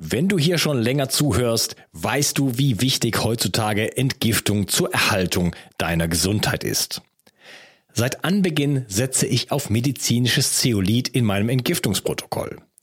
Wenn du hier schon länger zuhörst, weißt du, wie wichtig heutzutage Entgiftung zur Erhaltung deiner Gesundheit ist. Seit Anbeginn setze ich auf medizinisches Zeolit in meinem Entgiftungsprotokoll.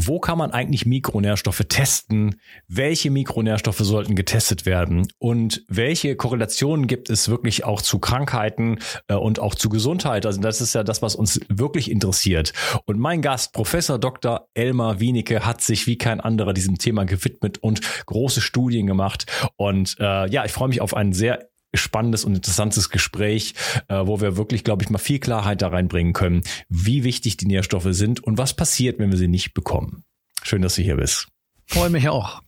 wo kann man eigentlich Mikronährstoffe testen? Welche Mikronährstoffe sollten getestet werden? Und welche Korrelationen gibt es wirklich auch zu Krankheiten äh, und auch zu Gesundheit? Also das ist ja das, was uns wirklich interessiert. Und mein Gast, Professor Dr. Elmar Wienicke, hat sich wie kein anderer diesem Thema gewidmet und große Studien gemacht. Und äh, ja, ich freue mich auf einen sehr spannendes und interessantes Gespräch, äh, wo wir wirklich, glaube ich, mal viel Klarheit da reinbringen können, wie wichtig die Nährstoffe sind und was passiert, wenn wir sie nicht bekommen. Schön, dass du hier bist. Freue mich auch.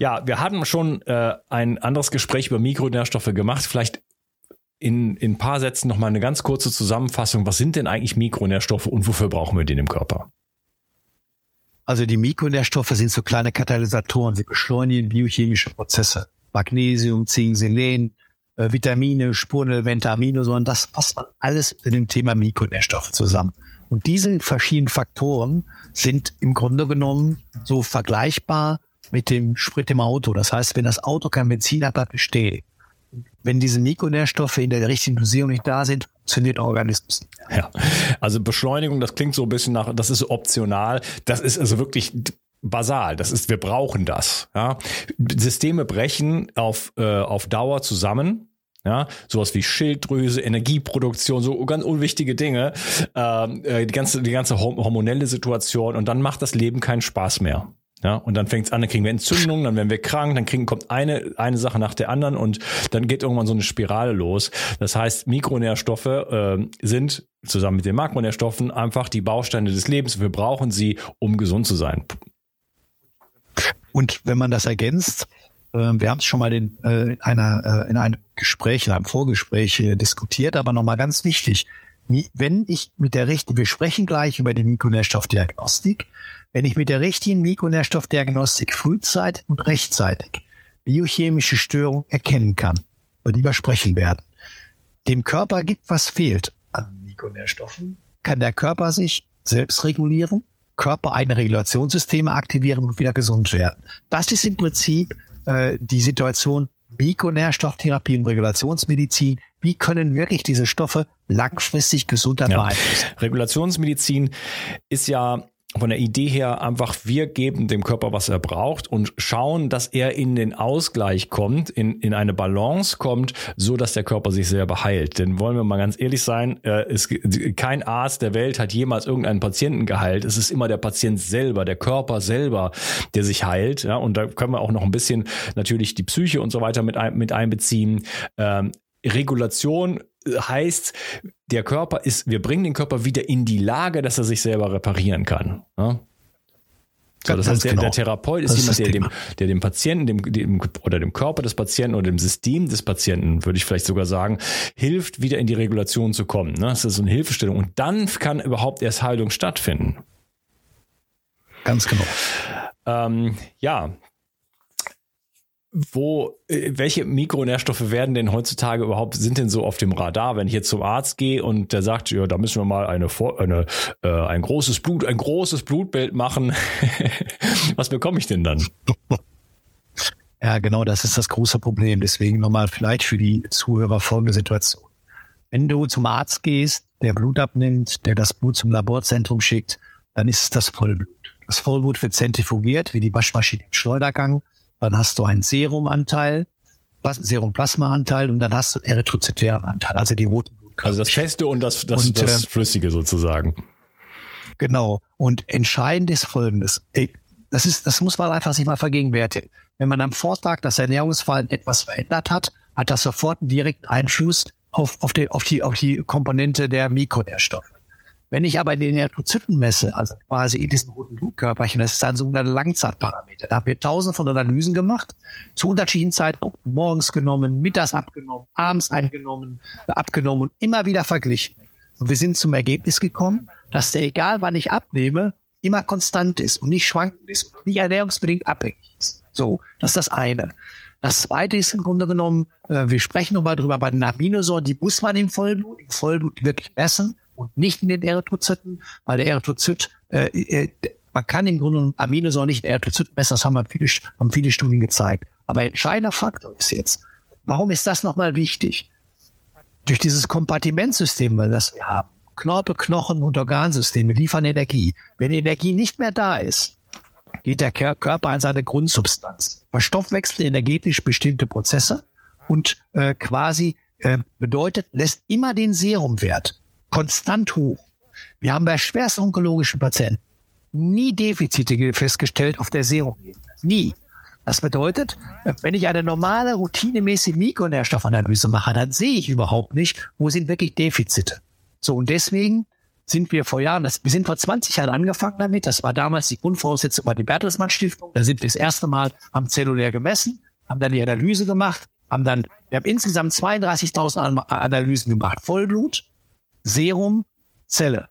Ja, wir hatten schon äh, ein anderes Gespräch über Mikronährstoffe gemacht. Vielleicht in, in ein paar Sätzen noch mal eine ganz kurze Zusammenfassung. Was sind denn eigentlich Mikronährstoffe und wofür brauchen wir den im Körper? Also die Mikronährstoffe sind so kleine Katalysatoren. Sie beschleunigen biochemische Prozesse. Magnesium, Zink, Selen, äh, Vitamine, Spurenelemente, Aminosäuren, das passt man alles in dem Thema Mikronährstoffe zusammen. Und diese verschiedenen Faktoren sind im Grunde genommen so vergleichbar mit dem Sprit im Auto. Das heißt, wenn das Auto kein Benzin hat, es stehen. Wenn diese Mikronährstoffe in der richtigen Dosierung nicht da sind, funktioniert Organismus. Ja, also Beschleunigung, das klingt so ein bisschen nach, das ist optional. Das ist also wirklich basal. Das ist, wir brauchen das. Ja? Systeme brechen auf, äh, auf Dauer zusammen. Ja, sowas wie Schilddrüse, Energieproduktion, so ganz unwichtige Dinge, ähm, äh, die ganze, die ganze hormonelle Situation und dann macht das Leben keinen Spaß mehr. Ja, und dann fängt es an, dann kriegen wir Entzündungen, dann werden wir krank, dann kriegen, kommt eine, eine Sache nach der anderen und dann geht irgendwann so eine Spirale los. Das heißt, Mikronährstoffe äh, sind zusammen mit den Makronährstoffen einfach die Bausteine des Lebens. Wir brauchen sie, um gesund zu sein. Und wenn man das ergänzt, äh, wir haben es schon mal in, äh, in, einer, äh, in einem Gespräch, in einem Vorgespräch äh, diskutiert, aber nochmal ganz wichtig. Wenn ich mit der richtigen, wir sprechen gleich über die Mikronährstoffdiagnostik, wenn ich mit der richtigen Mikronährstoffdiagnostik frühzeitig und rechtzeitig biochemische Störungen erkennen kann, über die wir sprechen werden, dem Körper gibt, was fehlt an Mikronährstoffen, kann der Körper sich selbst regulieren Körper eigene Regulationssysteme aktivieren und wieder gesund werden. Das ist im Prinzip äh, die Situation Mikronährstofftherapie und Regulationsmedizin. Wie können wirklich diese Stoffe langfristig Gesundheit ja. beeinflussen? Regulationsmedizin ist ja von der Idee her einfach, wir geben dem Körper, was er braucht und schauen, dass er in den Ausgleich kommt, in, in eine Balance kommt, so dass der Körper sich selber heilt. Denn wollen wir mal ganz ehrlich sein, äh, es, kein Arzt der Welt hat jemals irgendeinen Patienten geheilt. Es ist immer der Patient selber, der Körper selber, der sich heilt. Ja, und da können wir auch noch ein bisschen natürlich die Psyche und so weiter mit, ein, mit einbeziehen. Ähm, Regulation heißt, der Körper ist, wir bringen den Körper wieder in die Lage, dass er sich selber reparieren kann. Ja? So, das heißt, der, genau. der Therapeut ist jemand, der dem, der dem Patienten, dem, dem, oder dem Körper des Patienten oder dem System des Patienten, würde ich vielleicht sogar sagen, hilft, wieder in die Regulation zu kommen. Ne? Das ist so eine Hilfestellung. Und dann kann überhaupt erst Heilung stattfinden. Ganz genau. Ähm, ja, wo, äh, welche Mikronährstoffe werden denn heutzutage überhaupt, sind denn so auf dem Radar, wenn ich jetzt zum Arzt gehe und der sagt, ja, da müssen wir mal eine, eine äh, ein großes Blut, ein großes Blutbild machen. Was bekomme ich denn dann? Ja, genau, das ist das große Problem. Deswegen nochmal vielleicht für die Zuhörer folgende Situation. Wenn du zum Arzt gehst, der Blut abnimmt, der das Blut zum Laborzentrum schickt, dann ist es das Vollblut. Das Vollblut wird zentrifugiert, wie die Waschmaschine im Schleudergang dann hast du einen Serumanteil, Serumplasmaanteil und dann hast du erythrozytären Anteil, also die roten Blutkörper. Also das Feste und das, das, und, das äh, Flüssige sozusagen. Genau. Und entscheidend ist Folgendes. Das ist, das muss man einfach sich mal vergegenwärtigen. Wenn man am Vortag das Ernährungsverhalten etwas verändert hat, hat das sofort einen direkten Einfluss auf, auf, die, auf, die, auf die Komponente der Mikronährstoffe. Wenn ich aber den Erythrozyten messe, also quasi in diesen roten Blutkörperchen, das ist ein sogenannter Langzeitparameter. Da haben wir tausend von Analysen gemacht, zu unterschiedlichen Zeiten, morgens genommen, mittags abgenommen, abends eingenommen, abgenommen und immer wieder verglichen. Und wir sind zum Ergebnis gekommen, dass der, egal wann ich abnehme, immer konstant ist und nicht schwankend ist und nicht ernährungsbedingt abhängig ist. So, das ist das eine. Das zweite ist im Grunde genommen, äh, wir sprechen nochmal drüber, bei den Aminosäuren, die muss man im Vollblut, im Vollblut wirklich messen und nicht in den Erythrozyten, weil der Erythrozyt, äh, äh, man kann im Grunde Aminosäuren nicht in Erythrozyten messen, das haben, wir viele, haben viele Studien gezeigt. Aber entscheidender Faktor ist jetzt, warum ist das nochmal wichtig? Durch dieses Kompartimentsystem, das wir haben, Knorpel, Knochen und Organsysteme liefern Energie. Wenn Energie nicht mehr da ist, geht der Körper an seine Grundsubstanz, verstoffwechselt energetisch bestimmte Prozesse und äh, quasi äh, bedeutet, lässt immer den Serumwert konstant hoch. Wir haben bei schwerst onkologischen Patienten nie Defizite festgestellt auf der Serumebene. Nie. Das bedeutet, wenn ich eine normale, routinemäßige Mikronährstoffanalyse mache, dann sehe ich überhaupt nicht, wo sind wirklich Defizite. So, und deswegen sind wir vor Jahren, das, wir sind vor 20 Jahren angefangen damit, das war damals die Grundvoraussetzung bei der Bertelsmann Stiftung, da sind wir das erste Mal, haben zellulär gemessen, haben dann die Analyse gemacht, haben dann, wir haben insgesamt 32.000 Analysen gemacht, Vollblut, Serum, Zelle.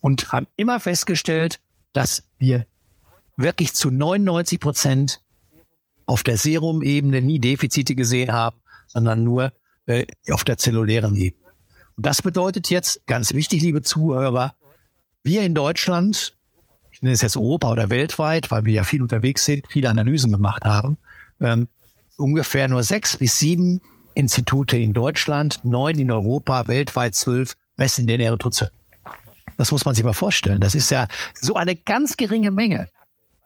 Und haben immer festgestellt, dass wir wirklich zu 99 Prozent auf der Serumebene nie Defizite gesehen haben, sondern nur äh, auf der zellulären Ebene. Und das bedeutet jetzt, ganz wichtig, liebe Zuhörer, wir in Deutschland, ich nenne es jetzt Europa oder weltweit, weil wir ja viel unterwegs sind, viele Analysen gemacht haben, ähm, ungefähr nur sechs bis sieben Institute in Deutschland, neun in Europa, weltweit zwölf messen den Erythrozyten. Das muss man sich mal vorstellen. Das ist ja so eine ganz geringe Menge.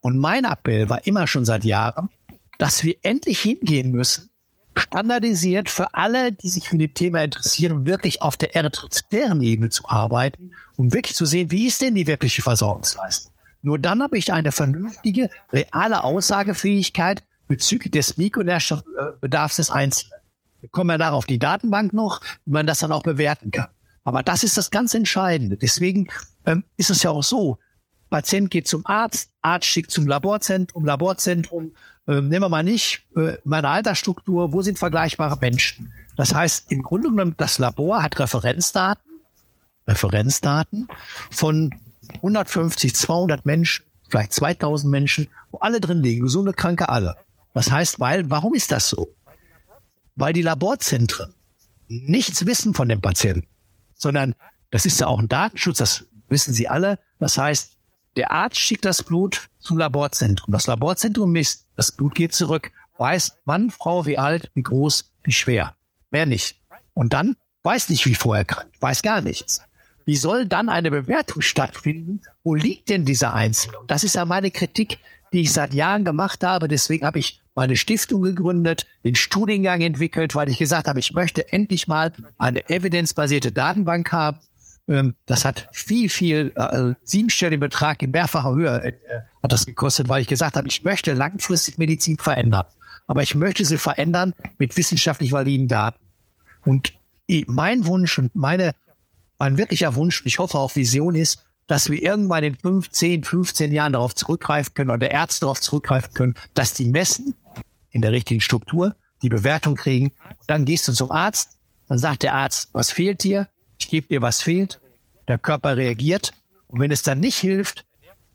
Und mein Appell war immer schon seit Jahren, dass wir endlich hingehen müssen, standardisiert für alle, die sich für das Thema interessieren, wirklich auf der erythrozytären Ebene zu arbeiten, um wirklich zu sehen, wie ist denn die wirkliche Versorgungsleistung. Nur dann habe ich eine vernünftige, reale Aussagefähigkeit bezüglich des Mikronährstoffbedarfs des Einzelnen. Wir kommen ja darauf die Datenbank noch, wie man das dann auch bewerten kann. Aber das ist das ganz Entscheidende. Deswegen ähm, ist es ja auch so, Patient geht zum Arzt, Arzt schickt zum Laborzentrum, Laborzentrum, äh, nehmen wir mal nicht äh, meine Altersstruktur, wo sind vergleichbare Menschen? Das heißt, im Grunde genommen, das Labor hat Referenzdaten, Referenzdaten von 150, 200 Menschen, vielleicht 2000 Menschen, wo alle drin liegen, gesunde, kranke, alle. Das heißt, weil, warum ist das so? Weil die Laborzentren nichts wissen von dem Patienten sondern das ist ja auch ein Datenschutz, das wissen Sie alle. Das heißt, der Arzt schickt das Blut zum Laborzentrum. Das Laborzentrum misst, das Blut geht zurück, weiß, wann, Frau, wie alt, wie groß, wie schwer. Mehr nicht. Und dann weiß nicht, wie vorher krank, weiß gar nichts. Wie soll dann eine Bewertung stattfinden? Wo liegt denn dieser Einzelne? Das ist ja meine Kritik, die ich seit Jahren gemacht habe. Deswegen habe ich meine Stiftung gegründet, den Studiengang entwickelt, weil ich gesagt habe, ich möchte endlich mal eine evidenzbasierte Datenbank haben. Ähm, das hat viel, viel, äh, siebenstelligen Betrag in mehrfacher Höhe äh, hat das gekostet, weil ich gesagt habe, ich möchte langfristig Medizin verändern. Aber ich möchte sie verändern mit wissenschaftlich validen Daten. Und mein Wunsch und meine, mein wirklicher Wunsch, ich hoffe auch Vision ist, dass wir irgendwann in 5, 10, 15 Jahren darauf zurückgreifen können oder Ärzte darauf zurückgreifen können, dass die messen in der richtigen Struktur, die Bewertung kriegen. Dann gehst du zum Arzt, dann sagt der Arzt, was fehlt dir? Ich gebe dir, was fehlt. Der Körper reagiert. Und wenn es dann nicht hilft,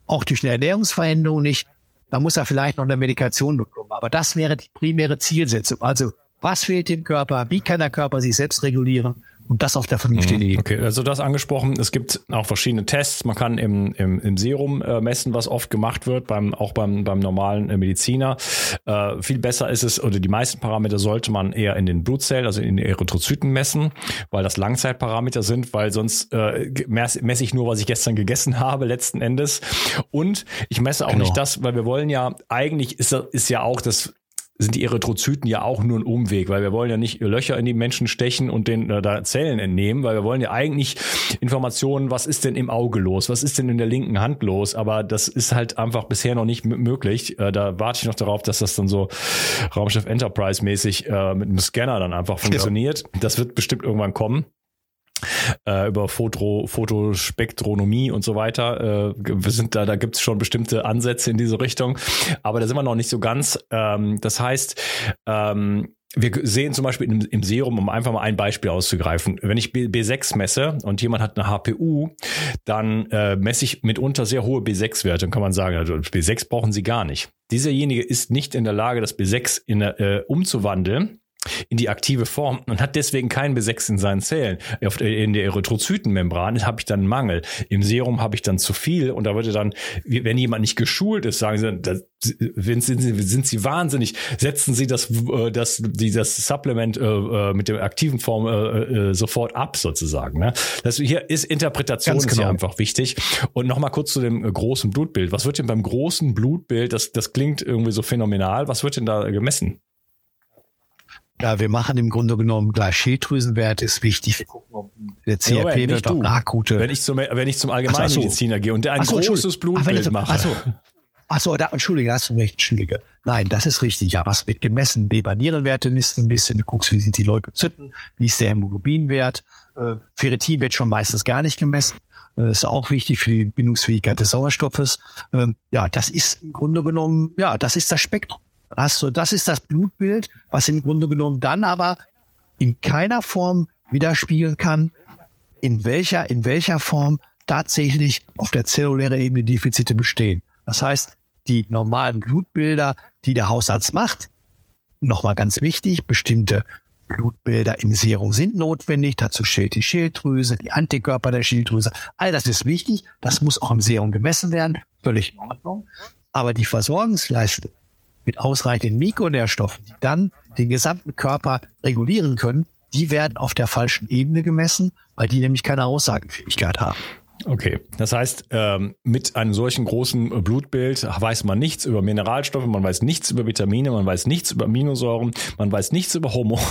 auch durch eine Ernährungsveränderung nicht, dann muss er vielleicht noch eine Medikation bekommen. Aber das wäre die primäre Zielsetzung. Also, was fehlt dem Körper? Wie kann der Körper sich selbst regulieren? Und das auf der vernünftigen mhm. Ebene. Okay, also das angesprochen. Es gibt auch verschiedene Tests. Man kann im, im, im Serum äh, messen, was oft gemacht wird, beim, auch beim, beim normalen äh, Mediziner. Äh, viel besser ist es, oder die meisten Parameter sollte man eher in den Blutzellen, also in den Erythrozyten messen, weil das Langzeitparameter sind, weil sonst äh, messe, messe ich nur, was ich gestern gegessen habe, letzten Endes. Und ich messe auch genau. nicht das, weil wir wollen ja, eigentlich ist, ist ja auch das sind die Erythrozyten ja auch nur ein Umweg, weil wir wollen ja nicht Löcher in die Menschen stechen und den äh, da Zellen entnehmen, weil wir wollen ja eigentlich Informationen, was ist denn im Auge los, was ist denn in der linken Hand los, aber das ist halt einfach bisher noch nicht möglich. Äh, da warte ich noch darauf, dass das dann so Raumschiff Enterprise mäßig äh, mit einem Scanner dann einfach funktioniert. Ja. Das wird bestimmt irgendwann kommen äh, über Foto, Fotospektronomie und so weiter. Äh, wir sind da, da gibt es schon bestimmte Ansätze in diese Richtung, aber da sind wir noch nicht so ganz. Ähm, das heißt, ähm, wir sehen zum Beispiel im, im, Serum, um einfach mal ein Beispiel auszugreifen, wenn ich B, 6 messe und jemand hat eine HPU, dann äh, messe ich mitunter sehr hohe B6-Werte und kann man sagen, also B6 brauchen Sie gar nicht. Dieserjenige ist nicht in der Lage, das B6 in, äh, umzuwandeln in die aktive Form und hat deswegen keinen B6 in seinen Zellen. In der Erythrozytenmembran habe ich dann einen Mangel. Im Serum habe ich dann zu viel und da würde dann, wenn jemand nicht geschult ist, sagen sie, das, sind, Sie, sind Sie wahnsinnig, setzen Sie das, äh, das, das Supplement äh, äh, mit der aktiven Form sofort ab sozusagen. Ne? Das hier ist Interpretation genau. ist hier einfach wichtig. Und nochmal kurz zu dem großen Blutbild. Was wird denn beim großen Blutbild, das, das klingt irgendwie so phänomenal, was wird denn da gemessen? Ja, wir machen im Grunde genommen gleich Schilddrüsenwert ist wichtig. Wir gucken, ob der CRP wird auch akute. Wenn ich zum, wenn ich zum Allgemeinmediziner so. gehe und der ein so, großes Blutbild macht. Achso, achso da, Entschuldige, hast du recht, Entschuldige. Nein, das ist richtig. Ja, was wird gemessen? Leber-Nierenwerte ist ein bisschen. Du guckst, wie sind die Leukozyten, wie ist der Hämoglobinwert. Äh, Ferritin wird schon meistens gar nicht gemessen. Das ist auch wichtig für die Bindungsfähigkeit des Sauerstoffes. Ähm, ja, das ist im Grunde genommen, ja, das ist das Spektrum hast du, das ist das Blutbild, was im Grunde genommen dann aber in keiner Form widerspiegeln kann, in welcher, in welcher Form tatsächlich auf der zellulären Ebene Defizite bestehen. Das heißt, die normalen Blutbilder, die der Hausarzt macht, nochmal ganz wichtig, bestimmte Blutbilder im Serum sind notwendig. Dazu steht die Schilddrüse, die Antikörper der Schilddrüse. All das ist wichtig. Das muss auch im Serum gemessen werden. Völlig in Ordnung. Aber die Versorgungsleistung mit ausreichenden Mikronährstoffen, die dann den gesamten Körper regulieren können, die werden auf der falschen Ebene gemessen, weil die nämlich keine Aussagenfähigkeit haben. Okay, das heißt, ähm, mit einem solchen großen Blutbild weiß man nichts über Mineralstoffe, man weiß nichts über Vitamine, man weiß nichts über Aminosäuren, man weiß nichts über Hormone,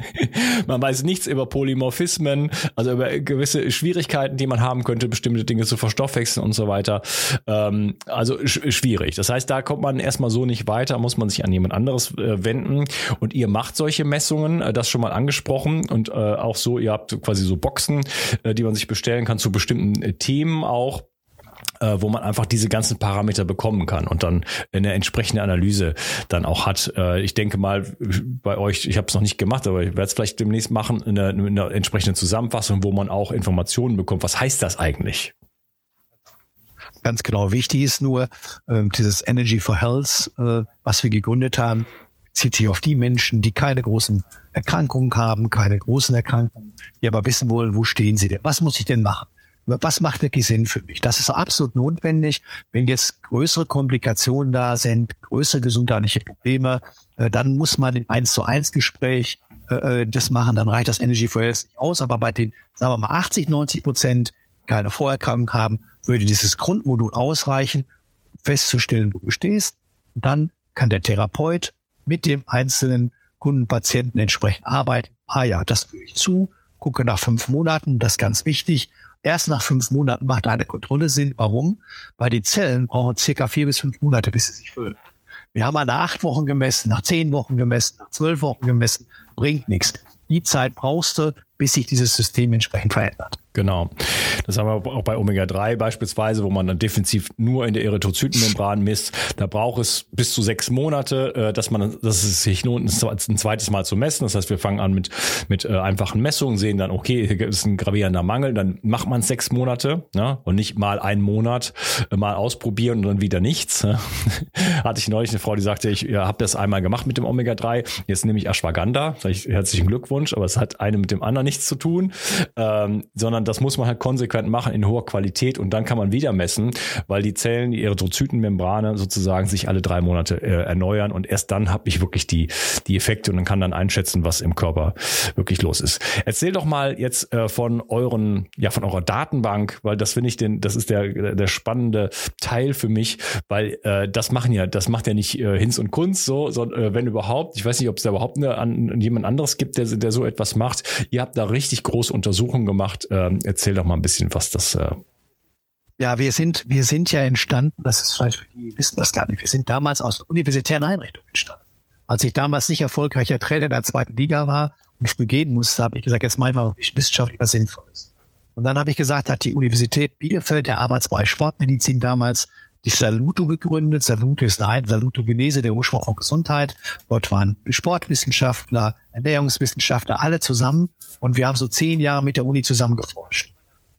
man weiß nichts über Polymorphismen, also über gewisse Schwierigkeiten, die man haben könnte, bestimmte Dinge zu verstoffwechseln und so weiter. Ähm, also sch schwierig. Das heißt, da kommt man erstmal so nicht weiter, muss man sich an jemand anderes äh, wenden. Und ihr macht solche Messungen, äh, das schon mal angesprochen und äh, auch so, ihr habt quasi so Boxen, äh, die man sich bestellen kann zu bestimmten äh, Themen auch äh, wo man einfach diese ganzen Parameter bekommen kann und dann eine entsprechende Analyse dann auch hat. Äh, ich denke mal bei euch, ich habe es noch nicht gemacht, aber ich werde es vielleicht demnächst machen, eine, eine entsprechende Zusammenfassung, wo man auch Informationen bekommt. Was heißt das eigentlich? Ganz genau. Wichtig ist nur äh, dieses Energy for Health, äh, was wir gegründet haben, zieht sich auf die Menschen, die keine großen Erkrankungen haben, keine großen Erkrankungen, die aber wissen wollen, wo stehen sie denn? Was muss ich denn machen? Was macht wirklich Sinn für mich? Das ist absolut notwendig. Wenn jetzt größere Komplikationen da sind, größere gesundheitliche Probleme, äh, dann muss man im 1 zu 1 Gespräch äh, äh, das machen, dann reicht das Energy for Health nicht aus. Aber bei den, sagen wir mal, 80, 90 Prozent keine Vorerkrankung haben, würde dieses Grundmodul ausreichen, festzustellen, wo du stehst. Und dann kann der Therapeut mit dem einzelnen Kundenpatienten entsprechend arbeiten. Ah ja, das führe ich zu, gucke nach fünf Monaten, das ist ganz wichtig. Erst nach fünf Monaten macht eine Kontrolle Sinn. Warum? Weil die Zellen brauchen circa vier bis fünf Monate, bis sie sich füllen. Wir haben nach acht Wochen gemessen, nach zehn Wochen gemessen, nach zwölf Wochen gemessen, bringt nichts. Die Zeit brauchst du, bis sich dieses System entsprechend verändert. Genau. Das haben wir auch bei Omega-3 beispielsweise, wo man dann defensiv nur in der Erythrozytenmembran misst. Da braucht es bis zu sechs Monate, äh, dass man, dass es sich lohnt, ein zweites Mal zu messen. Das heißt, wir fangen an mit, mit äh, einfachen Messungen, sehen dann, okay, hier ist ein gravierender Mangel, dann macht man sechs Monate ne? und nicht mal einen Monat äh, mal ausprobieren und dann wieder nichts. Hatte ich neulich eine Frau, die sagte, ich habe das einmal gemacht mit dem Omega-3, jetzt nehme ich Ashwagandha. Sag ich, herzlichen Glückwunsch, aber es hat eine mit dem anderen nichts zu tun, ähm, sondern das muss man halt konsequent machen in hoher Qualität und dann kann man wieder messen, weil die Zellen, die Erythrozytenmembrane sozusagen sich alle drei Monate äh, erneuern und erst dann habe ich wirklich die, die Effekte und dann kann dann einschätzen, was im Körper wirklich los ist. Erzähl doch mal jetzt äh, von euren, ja, von eurer Datenbank, weil das finde ich den, das ist der, der spannende Teil für mich, weil äh, das machen ja, das macht ja nicht äh, Hinz und Kunst so, sondern äh, wenn überhaupt, ich weiß nicht, ob es da überhaupt eine, an, jemand anderes gibt, der, der so etwas macht. Ihr habt da richtig große Untersuchungen gemacht, äh, ähm, erzähl doch mal ein bisschen, was das. Äh ja, wir sind, wir sind ja entstanden, das ist vielleicht, die wissen das gar nicht, wir sind damals aus universitären Einrichtungen entstanden. Als ich damals nicht erfolgreicher Trainer der zweiten Liga war und früh gehen musste, habe ich gesagt, jetzt mal mal wissenschaftlich was Sinnvolles. Und dann habe ich gesagt, hat die Universität Bielefeld, der Arbeitsbereich Sportmedizin damals, die Saluto gegründet. Saluto ist ein Salutogenese, der Ursprung von Gesundheit. Dort waren Sportwissenschaftler, Ernährungswissenschaftler, alle zusammen. Und wir haben so zehn Jahre mit der Uni zusammen geforscht.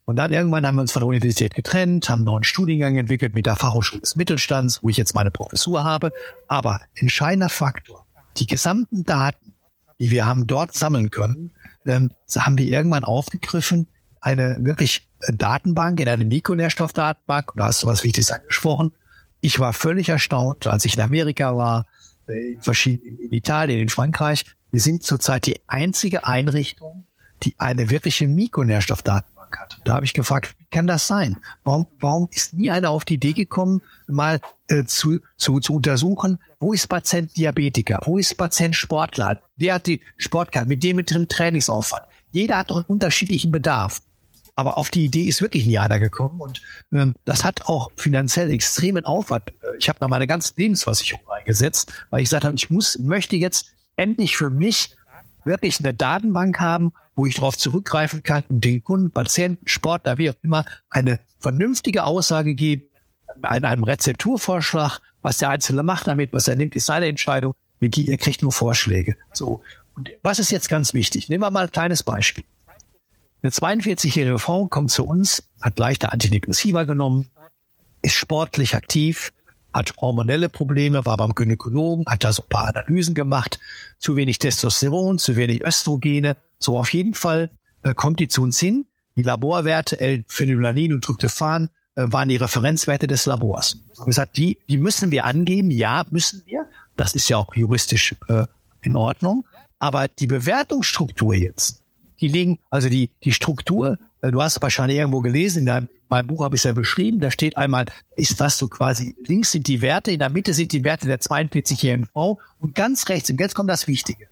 Und dann irgendwann haben wir uns von der Universität getrennt, haben einen neuen Studiengang entwickelt mit der Fachhochschule des Mittelstands, wo ich jetzt meine Professur habe. Aber entscheidender Faktor, die gesamten Daten, die wir haben dort sammeln können, ähm, haben wir irgendwann aufgegriffen, eine wirklich Datenbank, in eine Mikronährstoffdatenbank. Da hast du was Wichtiges angesprochen. Ich war völlig erstaunt, als ich in Amerika war, in, verschiedenen, in Italien, in Frankreich. Wir sind zurzeit die einzige Einrichtung, die eine wirkliche Mikronährstoffdatenbank hat. Da habe ich gefragt, wie kann das sein? Warum, warum ist nie einer auf die Idee gekommen, mal äh, zu, zu, zu untersuchen, wo ist Patient Diabetiker, wo ist Patient Sportler, der hat die Sportkarte, mit dem mit dem Trainingsaufwand. Jeder hat einen unterschiedlichen Bedarf. Aber auf die Idee ist wirklich nie einer gekommen und ähm, das hat auch finanziell extremen Aufwand. Ich habe da meine ganze Lebensversicherung eingesetzt, weil ich gesagt habe, ich muss, möchte jetzt endlich für mich wirklich eine Datenbank haben, wo ich darauf zurückgreifen kann und den Kunden, Patienten, Sportler, wie auch immer, eine vernünftige Aussage geben, in einem Rezepturvorschlag, was der Einzelne macht damit, was er nimmt, ist seine Entscheidung. Er kriegt nur Vorschläge. So. Und was ist jetzt ganz wichtig? Nehmen wir mal ein kleines Beispiel. Eine 42-jährige Frau kommt zu uns, hat leichte Antidepressiva genommen, ist sportlich aktiv, hat hormonelle Probleme, war beim Gynäkologen, hat da so ein paar Analysen gemacht, zu wenig Testosteron, zu wenig Östrogene. So auf jeden Fall äh, kommt die zu uns hin. Die Laborwerte L-Phenolanin und Tryptophan äh, waren die Referenzwerte des Labors. Wir gesagt, die, die müssen wir angeben. Ja, müssen wir. Das ist ja auch juristisch äh, in Ordnung. Aber die Bewertungsstruktur jetzt, die liegen, also die, die Struktur, äh, du hast wahrscheinlich irgendwo gelesen, in deinem, meinem Buch habe ich es ja beschrieben, da steht einmal, ist das so quasi, links sind die Werte, in der Mitte sind die Werte der 42-jährigen Frau und ganz rechts, und jetzt kommt das Wichtige,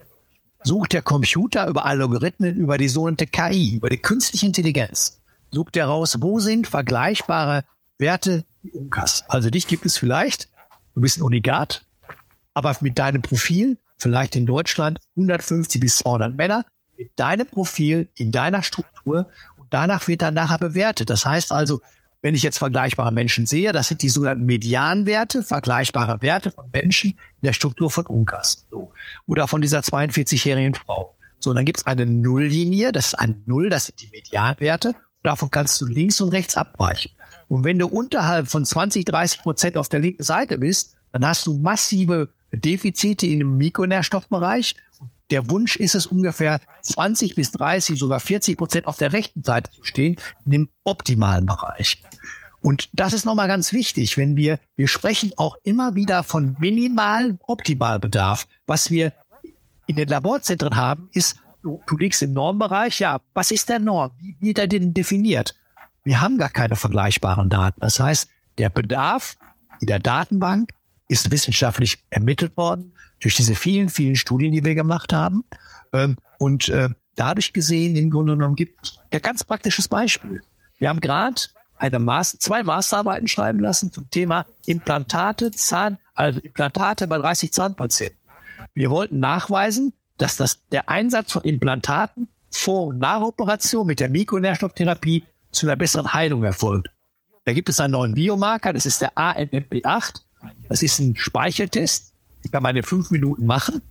sucht der Computer über Algorithmen, über die sogenannte KI, über die künstliche Intelligenz, sucht er raus, wo sind vergleichbare Werte im UMKAS. Also dich gibt es vielleicht, du bist ein Unikat, aber mit deinem Profil, vielleicht in Deutschland 150 bis 200 Männer, mit deinem Profil, in deiner Struktur und danach wird dann nachher bewertet. Das heißt also, wenn ich jetzt vergleichbare Menschen sehe, das sind die sogenannten Medianwerte, vergleichbare Werte von Menschen in der Struktur von Unkas. So. Oder von dieser 42-jährigen Frau. So, dann gibt es eine Nulllinie, das ist ein Null, das sind die Medianwerte. Davon kannst du links und rechts abweichen. Und wenn du unterhalb von 20, 30 Prozent auf der linken Seite bist, dann hast du massive Defizite im Mikronährstoffbereich der Wunsch ist es ungefähr 20 bis 30, sogar 40 Prozent auf der rechten Seite zu stehen, in dem optimalen Bereich. Und das ist nochmal ganz wichtig, wenn wir, wir sprechen auch immer wieder von minimalem Optimalbedarf. Was wir in den Laborzentren haben, ist, du, du liegst im Normbereich, ja, was ist der Norm? Wie wird er denn definiert? Wir haben gar keine vergleichbaren Daten. Das heißt, der Bedarf in der Datenbank ist wissenschaftlich ermittelt worden durch diese vielen, vielen Studien, die wir gemacht haben. Ähm, und äh, dadurch gesehen, im Grunde genommen gibt es ein ganz praktisches Beispiel. Wir haben gerade eine Maß, zwei Masterarbeiten schreiben lassen zum Thema Implantate, Zahn, also Implantate bei 30 Zahnpatienten. Wir wollten nachweisen, dass das, der Einsatz von Implantaten vor und nach Operation mit der Mikronährstofftherapie zu einer besseren Heilung erfolgt. Da gibt es einen neuen Biomarker, das ist der ANMP8. Das ist ein Speicheltest, den kann in fünf Minuten machen.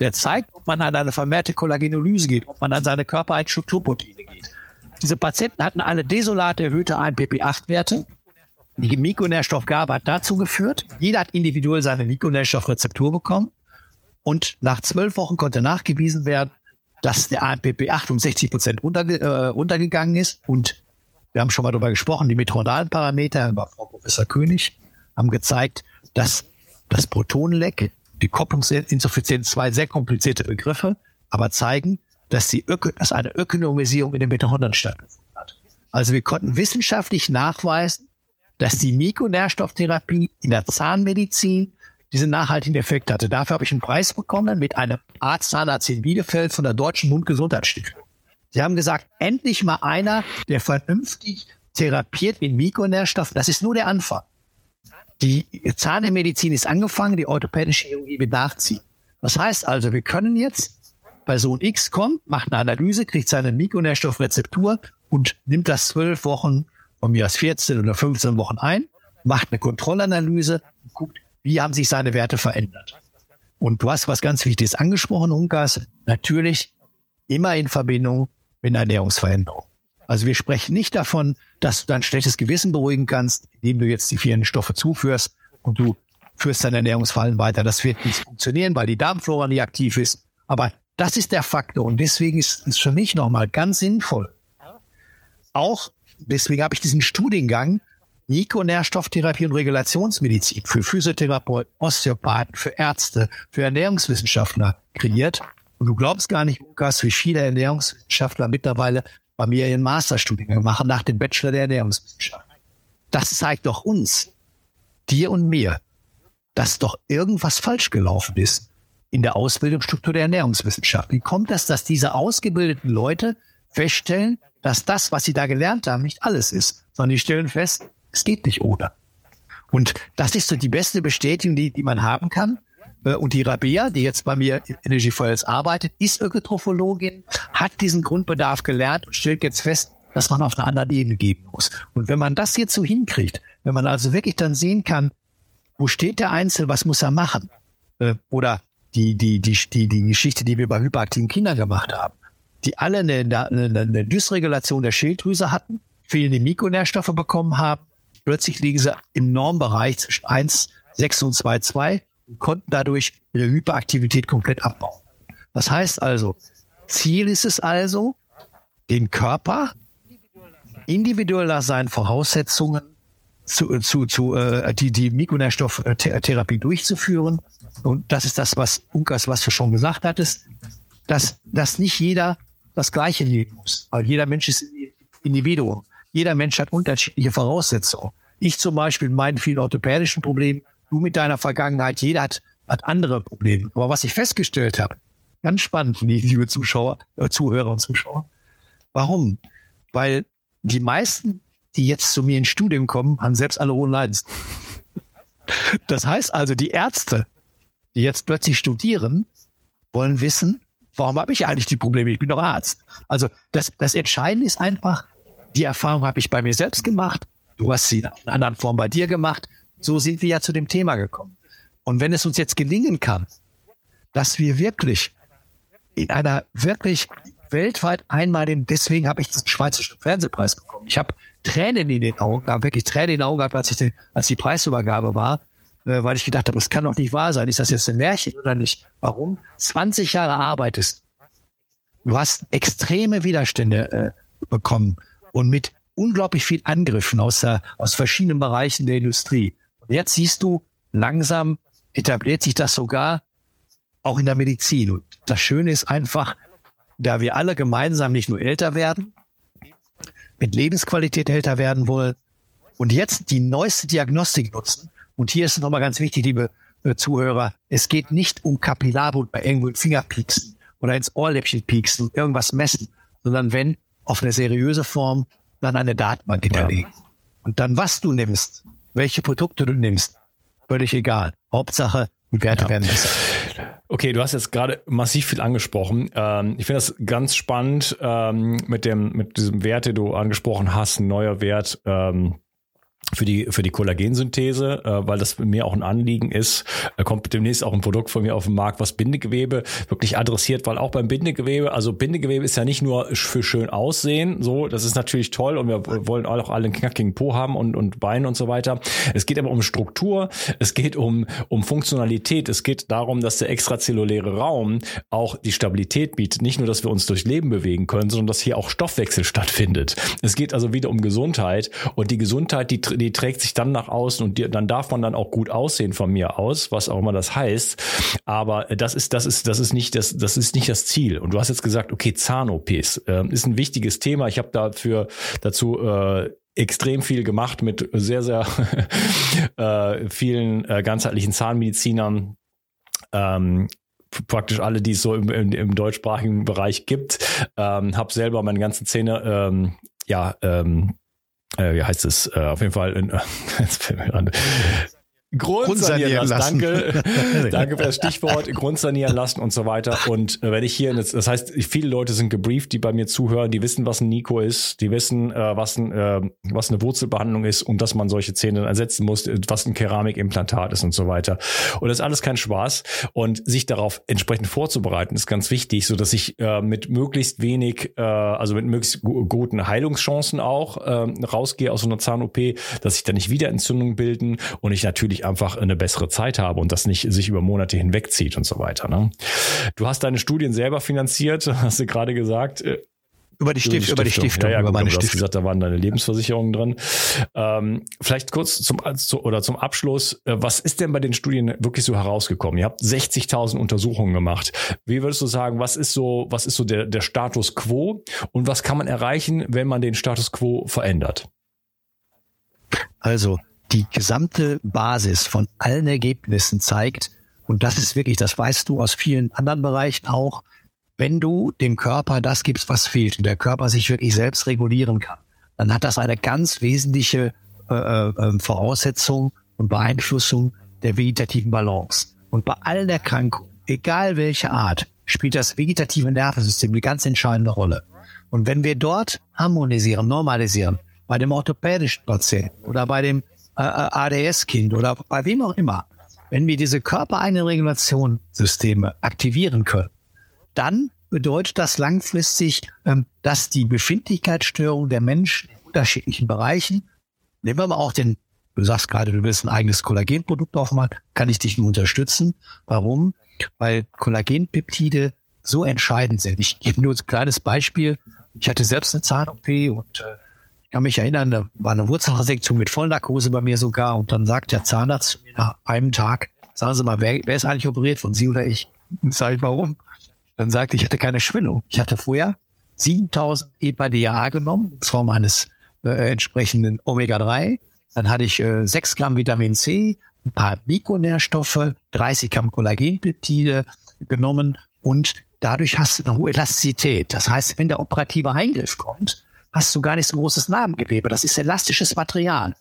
Der zeigt, ob man an eine vermehrte Kollagenolyse geht, ob man an seine körpereigenen Strukturproteine geht. Diese Patienten hatten alle desolate erhöhte ANPP8-Werte. Die Mikronährstoffgabe hat dazu geführt, jeder hat individuell seine Mikronährstoffrezeptur bekommen. Und nach zwölf Wochen konnte nachgewiesen werden, dass der ANPP8 um 60 Prozent runterge äh, runtergegangen ist. Und wir haben schon mal darüber gesprochen, die metronalen Parameter über Frau Professor König haben gezeigt, dass das Protonenleck, die Kopplungsinsuffizienz, zwei sehr komplizierte Begriffe, aber zeigen, dass, die Öko dass eine Ökonomisierung in den Mitochondrien stattgefunden hat. Also wir konnten wissenschaftlich nachweisen, dass die Mikronährstofftherapie in der Zahnmedizin diesen nachhaltigen Effekt hatte. Dafür habe ich einen Preis bekommen mit einem Arzt Zahnarzt in Bielefeld von der Deutschen Mundgesundheitsstiftung. Sie haben gesagt, endlich mal einer, der vernünftig therapiert mit Mikronährstoffen. Das ist nur der Anfang. Die Zahnmedizin ist angefangen, die orthopädische Chirurgie wird nachziehen. Das heißt also, wir können jetzt Person X kommen, macht eine Analyse, kriegt seine Mikronährstoffrezeptur und nimmt das zwölf Wochen, von mir aus 14 oder 15 Wochen ein, macht eine Kontrollanalyse und guckt, wie haben sich seine Werte verändert. Und du hast was ganz Wichtiges angesprochen, Unkas, natürlich immer in Verbindung mit Ernährungsveränderung. Also wir sprechen nicht davon, dass du dein schlechtes Gewissen beruhigen kannst, indem du jetzt die vielen Stoffe zuführst und du führst dein Ernährungsverhalten weiter. Das wird nicht funktionieren, weil die Darmflora nicht aktiv ist. Aber das ist der Faktor und deswegen ist es für mich nochmal ganz sinnvoll. Auch deswegen habe ich diesen Studiengang Mikronährstofftherapie und Regulationsmedizin für Physiotherapeuten, Osteopathen, für Ärzte, für Ernährungswissenschaftler kreiert. Und du glaubst gar nicht, Lukas, wie viele Ernährungswissenschaftler mittlerweile bei mir ihren Masterstudiengang machen nach dem Bachelor der Ernährungswissenschaft. Das zeigt doch uns, dir und mir, dass doch irgendwas falsch gelaufen ist in der Ausbildungsstruktur der Ernährungswissenschaft. Wie kommt das, dass diese ausgebildeten Leute feststellen, dass das, was sie da gelernt haben, nicht alles ist, sondern die stellen fest, es geht nicht ohne. Und das ist so die beste Bestätigung, die, die man haben kann. Äh, und die Rabea, die jetzt bei mir in Energy Foils arbeitet, ist Ökotrophologin, hat diesen Grundbedarf gelernt und stellt jetzt fest, dass man auf einer anderen Ebene geben muss. Und wenn man das jetzt so hinkriegt, wenn man also wirklich dann sehen kann, wo steht der Einzel, was muss er machen? Äh, oder die, die, die, die, die Geschichte, die wir bei hyperaktiven Kindern gemacht haben, die alle eine, eine, eine Dysregulation der Schilddrüse hatten, fehlende Mikronährstoffe bekommen haben, plötzlich liegen sie im Normbereich zwischen 1, 6 und 2,2 und konnten dadurch ihre Hyperaktivität komplett abbauen. Das heißt also, Ziel ist es also, den Körper individuell nach seinen Voraussetzungen zu, zu, zu äh, die, die Mikronährstofftherapie durchzuführen. Und das ist das, was Unkas, was du schon gesagt hattest, dass, dass nicht jeder das Gleiche leben muss. Weil jeder Mensch ist Individuum. Jeder Mensch hat unterschiedliche Voraussetzungen. Ich zum Beispiel mit meinen vielen orthopädischen Problemen du mit deiner Vergangenheit, jeder hat, hat andere Probleme. Aber was ich festgestellt habe, ganz spannend, liebe Zuschauer, äh, Zuhörer und Zuschauer, warum? Weil die meisten, die jetzt zu mir ins Studium kommen, haben selbst alle hohen Leidens. Das heißt also, die Ärzte, die jetzt plötzlich studieren, wollen wissen, warum habe ich eigentlich die Probleme? Ich bin doch Arzt. Also das, das Entscheidende ist einfach, die Erfahrung habe ich bei mir selbst gemacht. Du hast sie in einer anderen Form bei dir gemacht. So sind wir ja zu dem Thema gekommen. Und wenn es uns jetzt gelingen kann, dass wir wirklich in einer wirklich weltweit einmal den, deswegen habe ich den Schweizerischen Fernsehpreis bekommen. Ich habe Tränen in den Augen, habe wirklich Tränen in den Augen gehabt, als, ich den, als die Preisübergabe war, äh, weil ich gedacht habe, das kann doch nicht wahr sein. Ist das jetzt ein Märchen oder nicht? Warum? 20 Jahre arbeitest. Du hast extreme Widerstände äh, bekommen und mit unglaublich viel Angriffen aus, der, aus verschiedenen Bereichen der Industrie. Jetzt siehst du, langsam etabliert sich das sogar auch in der Medizin. Und das Schöne ist einfach, da wir alle gemeinsam nicht nur älter werden, mit Lebensqualität älter werden wollen und jetzt die neueste Diagnostik nutzen. Und hier ist es nochmal ganz wichtig, liebe äh, Zuhörer, es geht nicht um Kapillarblut bei irgendwo in Fingerpieksen oder ins Ohrläppchen pieksen, irgendwas messen, sondern wenn auf eine seriöse Form, dann eine Datenbank hinterlegen. Ja. Und dann, was du nimmst, welche Produkte du nimmst, völlig egal. Hauptsache, die Werte ja. werden besser. Okay, du hast jetzt gerade massiv viel angesprochen. Ähm, ich finde das ganz spannend ähm, mit dem mit diesem Wert, den du angesprochen hast, ein neuer Wert. Ähm, für die für die Kollagensynthese, äh, weil das mir auch ein Anliegen ist, äh, kommt demnächst auch ein Produkt von mir auf den Markt, was Bindegewebe wirklich adressiert, weil auch beim Bindegewebe, also Bindegewebe ist ja nicht nur für schön aussehen, so, das ist natürlich toll und wir wollen auch alle einen knackigen Po haben und und Beine und so weiter. Es geht aber um Struktur, es geht um um Funktionalität, es geht darum, dass der extrazelluläre Raum auch die Stabilität bietet, nicht nur, dass wir uns durch Leben bewegen können, sondern dass hier auch Stoffwechsel stattfindet. Es geht also wieder um Gesundheit und die Gesundheit, die die trägt sich dann nach außen und die, dann darf man dann auch gut aussehen von mir aus, was auch immer das heißt. Aber das ist, das ist, das ist nicht das, das ist nicht das Ziel. Und du hast jetzt gesagt, okay, Zahn-OPs äh, ist ein wichtiges Thema. Ich habe dafür dazu äh, extrem viel gemacht mit sehr, sehr äh, vielen äh, ganzheitlichen Zahnmedizinern. Ähm, praktisch alle, die es so im, im, im deutschsprachigen Bereich gibt. Ähm, habe selber meine ganzen Zähne ähm, ja ähm, äh, wie heißt es, äh, auf jeden Fall, in, Grundsanieren lassen. Danke, danke für das Stichwort. Grundsanieren lassen und so weiter. Und äh, wenn ich hier, das heißt, viele Leute sind gebrieft, die bei mir zuhören, die wissen, was ein Nico ist, die wissen, äh, was, ein, äh, was eine Wurzelbehandlung ist und dass man solche Zähne ersetzen muss, was ein Keramikimplantat ist und so weiter. Und das ist alles kein Spaß. Und sich darauf entsprechend vorzubereiten, ist ganz wichtig, so dass ich äh, mit möglichst wenig, äh, also mit möglichst guten Heilungschancen auch äh, rausgehe aus so einer Zahn-OP, dass sich da nicht wieder Entzündungen bilden und ich natürlich einfach eine bessere Zeit habe und das nicht sich über Monate hinwegzieht und so weiter. Ne? Du hast deine Studien selber finanziert, hast du gerade gesagt. Äh, über die, Stift, über die Stiftung, ja, ja, über meine Stiftung. Du hast gesagt, da waren deine Lebensversicherungen drin. Ähm, vielleicht kurz zum oder zum Abschluss, äh, was ist denn bei den Studien wirklich so herausgekommen? Ihr habt 60.000 Untersuchungen gemacht. Wie würdest du sagen, was ist so, was ist so der, der Status quo und was kann man erreichen, wenn man den Status quo verändert? Also, die gesamte Basis von allen Ergebnissen zeigt, und das ist wirklich, das weißt du aus vielen anderen Bereichen auch, wenn du dem Körper das gibst, was fehlt, und der Körper sich wirklich selbst regulieren kann, dann hat das eine ganz wesentliche äh, äh, ähm, Voraussetzung und Beeinflussung der vegetativen Balance. Und bei allen Erkrankungen, egal welche Art, spielt das vegetative Nervensystem eine ganz entscheidende Rolle. Und wenn wir dort harmonisieren, normalisieren, bei dem orthopädischen Patienten oder bei dem äh, ADS-Kind oder bei wem auch immer, wenn wir diese körpereigenen Regulationssysteme aktivieren können, dann bedeutet das langfristig, ähm, dass die Befindlichkeitsstörung der Menschen in unterschiedlichen Bereichen, nehmen wir mal auch den, du sagst gerade, du willst ein eigenes Kollagenprodukt aufmachen, kann ich dich nur unterstützen. Warum? Weil Kollagenpeptide so entscheidend sind. Ich gebe nur ein kleines Beispiel. Ich hatte selbst eine Zahn-OP und äh, kann mich erinnern, da war eine Wurzelresektion mit Vollnarkose bei mir sogar und dann sagt der Zahnarzt nach einem Tag, sagen Sie mal, wer, wer ist eigentlich operiert von Sie oder ich? Sag ich, warum? Dann sagte ich, hatte keine Schwellung. Ich hatte vorher 7000 EPA-DHA genommen, in Form eines äh, entsprechenden Omega-3. Dann hatte ich äh, 6 Gramm Vitamin C, ein paar Mikronährstoffe, 30 Gramm Kollagenpeptide genommen und dadurch hast du eine hohe Elastizität. Das heißt, wenn der operative Eingriff kommt, hast du gar nicht so großes Narbengewebe. Das ist elastisches Material.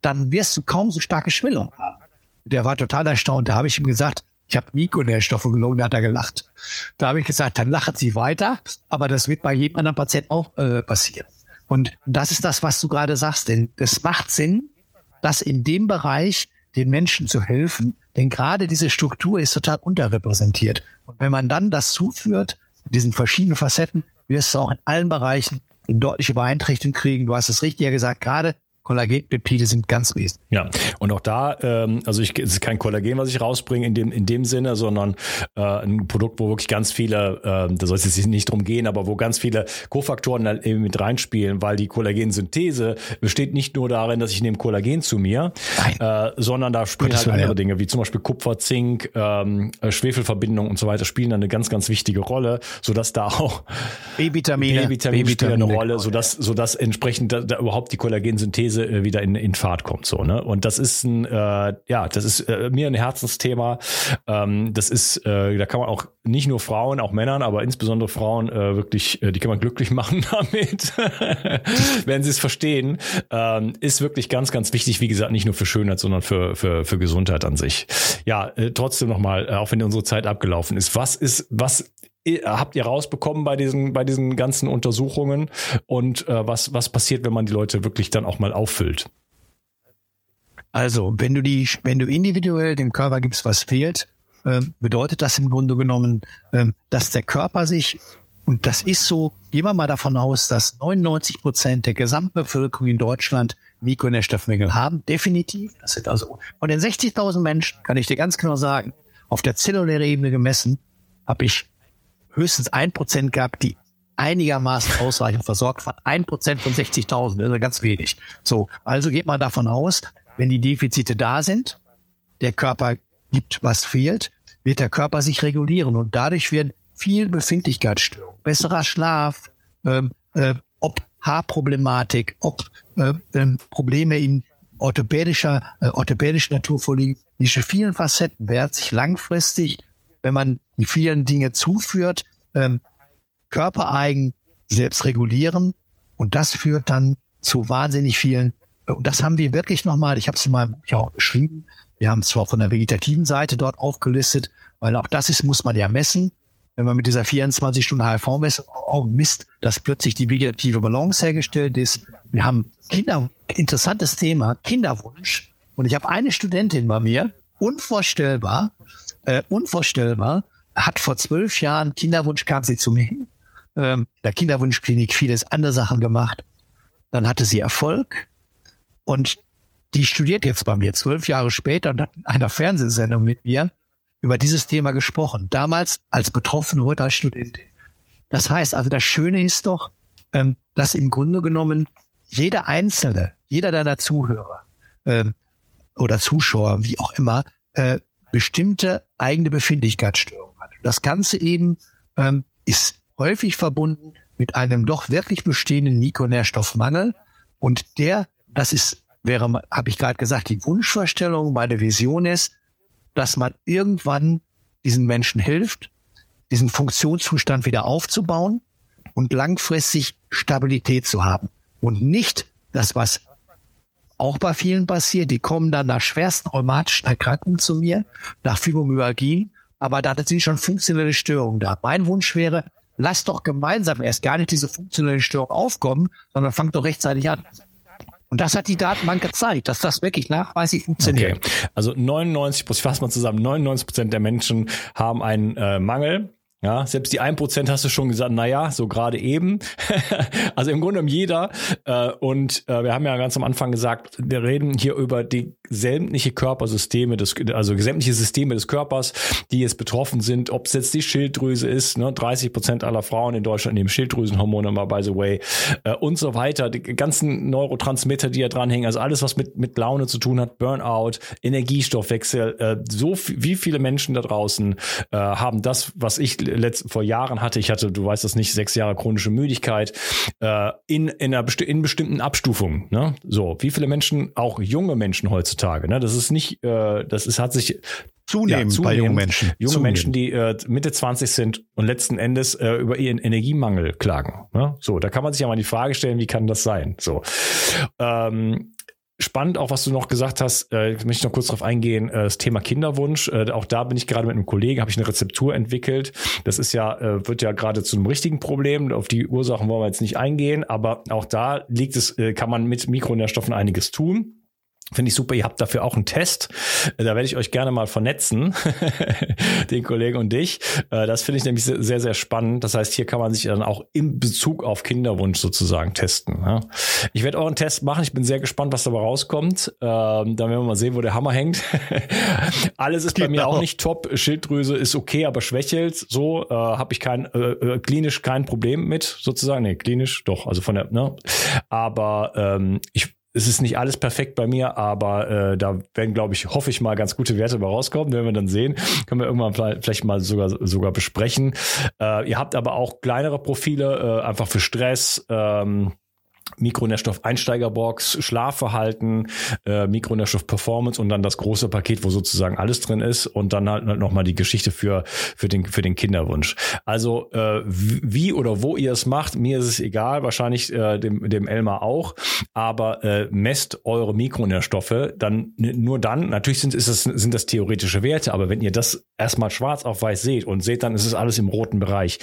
Dann wirst du kaum so starke Schwellung haben. Der war total erstaunt. Da habe ich ihm gesagt, ich habe Mikronährstoffe gelogen, da hat er gelacht. Da habe ich gesagt, dann lachen Sie weiter, aber das wird bei jedem anderen Patienten auch äh, passieren. Und das ist das, was du gerade sagst, denn es macht Sinn, dass in dem Bereich den Menschen zu helfen, denn gerade diese Struktur ist total unterrepräsentiert. Und wenn man dann das zuführt, diesen verschiedenen Facetten, wirst du auch in allen Bereichen deutliche Beeinträchtigung kriegen. Du hast es richtig ja gesagt, gerade Kollagenpeptide sind ganz wesentlich. Ja, und auch da, ähm, also ich, es ist kein Kollagen, was ich rausbringe in dem, in dem Sinne, sondern äh, ein Produkt, wo wirklich ganz viele, äh, da soll es jetzt nicht drum gehen, aber wo ganz viele Kofaktoren dann eben mit reinspielen, weil die Kollagensynthese besteht nicht nur darin, dass ich nehme Kollagen zu mir, äh, sondern da spielen Gottes halt andere ja. Dinge, wie zum Beispiel Kupfer, Zink, ähm, Schwefelverbindungen und so weiter, spielen dann eine ganz, ganz wichtige Rolle, sodass da auch B-Vitamine, B-Vitamine spielen eine Rolle, sodass, sodass entsprechend da, da überhaupt die Kollagensynthese Reise äh, wieder in, in Fahrt kommt. So, ne? Und das ist ein, äh, ja, das ist äh, mir ein Herzensthema. Ähm, das ist, äh, da kann man auch nicht nur Frauen, auch Männern, aber insbesondere Frauen äh, wirklich, äh, die kann man glücklich machen damit, wenn sie es verstehen. Ähm, ist wirklich ganz, ganz wichtig. Wie gesagt, nicht nur für Schönheit, sondern für, für, für Gesundheit an sich. Ja, äh, trotzdem nochmal, auch wenn unsere Zeit abgelaufen ist, was ist, was habt ihr rausbekommen bei diesen, bei diesen ganzen Untersuchungen und äh, was, was passiert, wenn man die Leute wirklich dann auch mal auffüllt? Also, wenn du die, wenn du individuell dem Körper gibst, was fehlt, äh, bedeutet das im Grunde genommen, äh, dass der Körper sich, und das ist so, gehen wir mal davon aus, dass 99 Prozent der Gesamtbevölkerung in Deutschland Mikronährstoffmängel haben, definitiv. Das sind also von den 60.000 Menschen, kann ich dir ganz genau sagen, auf der zellulären Ebene gemessen, habe ich höchstens ein Prozent gehabt, die einigermaßen ausreichend versorgt waren. Ein Prozent von 60.000, das ist ganz wenig. So, also geht man davon aus, wenn die Defizite da sind, der Körper gibt, was fehlt, wird der Körper sich regulieren und dadurch werden viel Befindlichkeitsstörungen, besserer Schlaf, ähm, äh, ob Haarproblematik, ob äh, äh, Probleme in orthopädischer, äh, orthopädischer Natur vorliegen. Diese vielen Facetten werden sich langfristig wenn man die vielen Dinge zuführt, ähm, körpereigen selbst regulieren. Und das führt dann zu wahnsinnig vielen. Und das haben wir wirklich nochmal, ich habe es mal ja auch beschrieben, wir haben es zwar von der vegetativen Seite dort aufgelistet, weil auch das ist, muss man ja messen. Wenn man mit dieser 24 Stunden HRV auch misst, dass plötzlich die vegetative Balance hergestellt ist. Wir haben Kinder, interessantes Thema, Kinderwunsch. Und ich habe eine Studentin bei mir, unvorstellbar, äh, unvorstellbar. Hat vor zwölf Jahren Kinderwunsch, kam sie zu mir. Ähm, der Kinderwunschklinik vieles andere Sachen gemacht. Dann hatte sie Erfolg und die studiert jetzt bei mir zwölf Jahre später und hat in einer Fernsehsendung mit mir über dieses Thema gesprochen. Damals als Betroffene, heute als Studentin. Das heißt also, das Schöne ist doch, ähm, dass im Grunde genommen jeder Einzelne, jeder deiner Zuhörer ähm, oder Zuschauer, wie auch immer, äh, bestimmte eigene Befindlichkeitsstörungen hat. Das Ganze eben ähm, ist häufig verbunden mit einem doch wirklich bestehenden Mikronährstoffmangel und der, das ist, wäre, habe ich gerade gesagt, die Wunschvorstellung, meine Vision ist, dass man irgendwann diesen Menschen hilft, diesen Funktionszustand wieder aufzubauen und langfristig Stabilität zu haben und nicht das, was auch bei vielen passiert. Die kommen dann nach schwersten rheumatischen Erkrankungen zu mir, nach Fibromyalgie, aber da sind schon funktionelle Störungen da. Mein Wunsch wäre, lass doch gemeinsam erst gar nicht diese funktionelle Störung aufkommen, sondern fang doch rechtzeitig an. Und das hat die Datenbank gezeigt, dass das wirklich nachweislich funktioniert. Okay. Also 99, ich fasse mal zusammen, 99 Prozent der Menschen haben einen äh, Mangel ja, selbst die 1% hast du schon gesagt, naja, so gerade eben. also im Grunde um jeder. Äh, und äh, wir haben ja ganz am Anfang gesagt, wir reden hier über die sämtliche Körpersysteme, des, also sämtliche Systeme des Körpers, die jetzt betroffen sind, ob es jetzt die Schilddrüse ist, ne, 30 Prozent aller Frauen in Deutschland nehmen Schilddrüsenhormone mal, by the way, äh, und so weiter, die ganzen Neurotransmitter, die da dranhängen, also alles, was mit, mit Laune zu tun hat, Burnout, Energiestoffwechsel, so wie viele Menschen da draußen haben das, was ich letzt, vor Jahren hatte, ich hatte, du weißt das nicht, sechs Jahre chronische Müdigkeit, äh, in, in, einer besti in bestimmten Abstufungen, ne? so, wie viele Menschen, auch junge Menschen heutzutage. Ne? Das ist nicht, äh, das ist, hat sich zunehmend, ja, zunehmend bei jungen Menschen. Junge zunehmend. Menschen, die äh, Mitte 20 sind und letzten Endes äh, über ihren Energiemangel klagen. Ne? So, da kann man sich ja mal die Frage stellen, wie kann das sein? So. Ähm, Spannend auch, was du noch gesagt hast, äh, möchte ich noch kurz darauf eingehen, äh, das Thema Kinderwunsch. Äh, auch da bin ich gerade mit einem Kollegen, habe ich eine Rezeptur entwickelt. Das ist ja, äh, wird ja gerade zu einem richtigen Problem. Auf die Ursachen wollen wir jetzt nicht eingehen, aber auch da liegt es, äh, kann man mit Mikronährstoffen einiges tun. Finde ich super. Ihr habt dafür auch einen Test. Da werde ich euch gerne mal vernetzen, den Kollegen und dich. Äh, das finde ich nämlich sehr, sehr spannend. Das heißt, hier kann man sich dann auch in Bezug auf Kinderwunsch sozusagen testen. Ich werde euren Test machen. Ich bin sehr gespannt, was dabei rauskommt. Ähm, dann werden wir mal sehen, wo der Hammer hängt. Alles ist bei mir auch nicht top. Schilddrüse ist okay, aber schwächelt. So äh, habe ich kein äh, äh, klinisch kein Problem mit sozusagen. Nee, klinisch doch. Also von der. Ne? Aber ähm, ich es ist nicht alles perfekt bei mir, aber äh, da werden, glaube ich, hoffe ich mal, ganz gute Werte bei rauskommen. Werden wir dann sehen. Können wir irgendwann vielleicht mal sogar, sogar besprechen. Äh, ihr habt aber auch kleinere Profile, äh, einfach für Stress. Ähm, Mikronährstoff-Einsteigerbox, Schlafverhalten, äh, Mikronährstoff-Performance und dann das große Paket, wo sozusagen alles drin ist. Und dann halt nochmal die Geschichte für, für, den, für den Kinderwunsch. Also äh, wie oder wo ihr es macht, mir ist es egal, wahrscheinlich äh, dem, dem Elmar auch, aber äh, messt eure Mikronährstoffe dann nur dann, natürlich sind, ist es, sind das theoretische Werte, aber wenn ihr das erstmal schwarz auf weiß seht und seht, dann ist es alles im roten Bereich,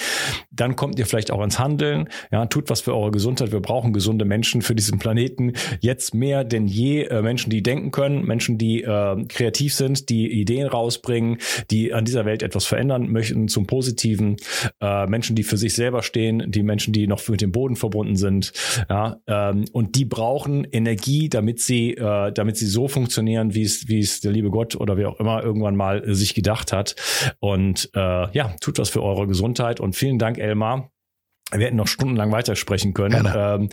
dann kommt ihr vielleicht auch ins Handeln, ja, tut was für eure Gesundheit, wir brauchen gesunde Menschen für diesen Planeten, jetzt mehr denn je äh, Menschen, die denken können, Menschen, die äh, kreativ sind, die Ideen rausbringen, die an dieser Welt etwas verändern möchten zum Positiven, äh, Menschen, die für sich selber stehen, die Menschen, die noch mit dem Boden verbunden sind, ja, ähm, und die brauchen Energie, damit sie, äh, damit sie so funktionieren, wie es, wie es der liebe Gott oder wer auch immer irgendwann mal äh, sich gedacht hat. Und äh, ja, tut was für eure Gesundheit und vielen Dank, Elmar, wir hätten noch stundenlang weitersprechen können. Ähm,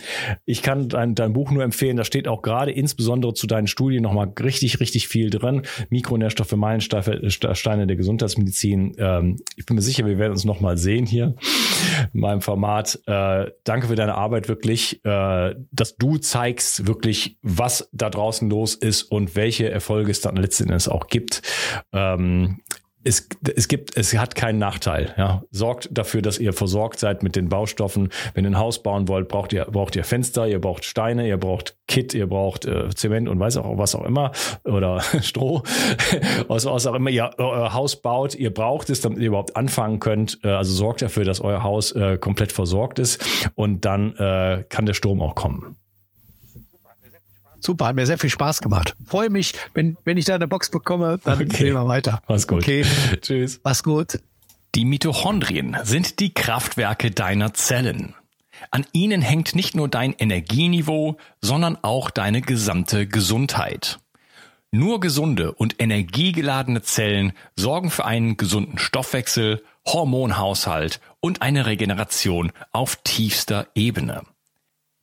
ich kann dein, dein Buch nur empfehlen. Da steht auch gerade insbesondere zu deinen Studien nochmal richtig, richtig viel drin. Mikronährstoffe, Meilensteine der Gesundheitsmedizin. Ähm, ich bin mir sicher, wir werden uns nochmal sehen hier in meinem Format. Äh, danke für deine Arbeit wirklich, äh, dass du zeigst wirklich, was da draußen los ist und welche Erfolge es dann letzten Endes auch gibt. Ähm, es, es gibt, es hat keinen Nachteil. Ja. Sorgt dafür, dass ihr versorgt seid mit den Baustoffen. Wenn ihr ein Haus bauen wollt, braucht ihr, braucht ihr Fenster, ihr braucht Steine, ihr braucht Kit, ihr braucht äh, Zement und weiß auch was auch immer oder Stroh, was, was auch immer ihr euer Haus baut. Ihr braucht es, damit ihr überhaupt anfangen könnt. Äh, also sorgt dafür, dass euer Haus äh, komplett versorgt ist und dann äh, kann der Sturm auch kommen. Super, hat mir sehr viel Spaß gemacht. Freue mich, wenn, wenn ich da eine Box bekomme, dann okay. gehen wir weiter. Mach's gut. Okay. Tschüss. Mach's gut. Die Mitochondrien sind die Kraftwerke deiner Zellen. An ihnen hängt nicht nur dein Energieniveau, sondern auch deine gesamte Gesundheit. Nur gesunde und energiegeladene Zellen sorgen für einen gesunden Stoffwechsel, Hormonhaushalt und eine Regeneration auf tiefster Ebene.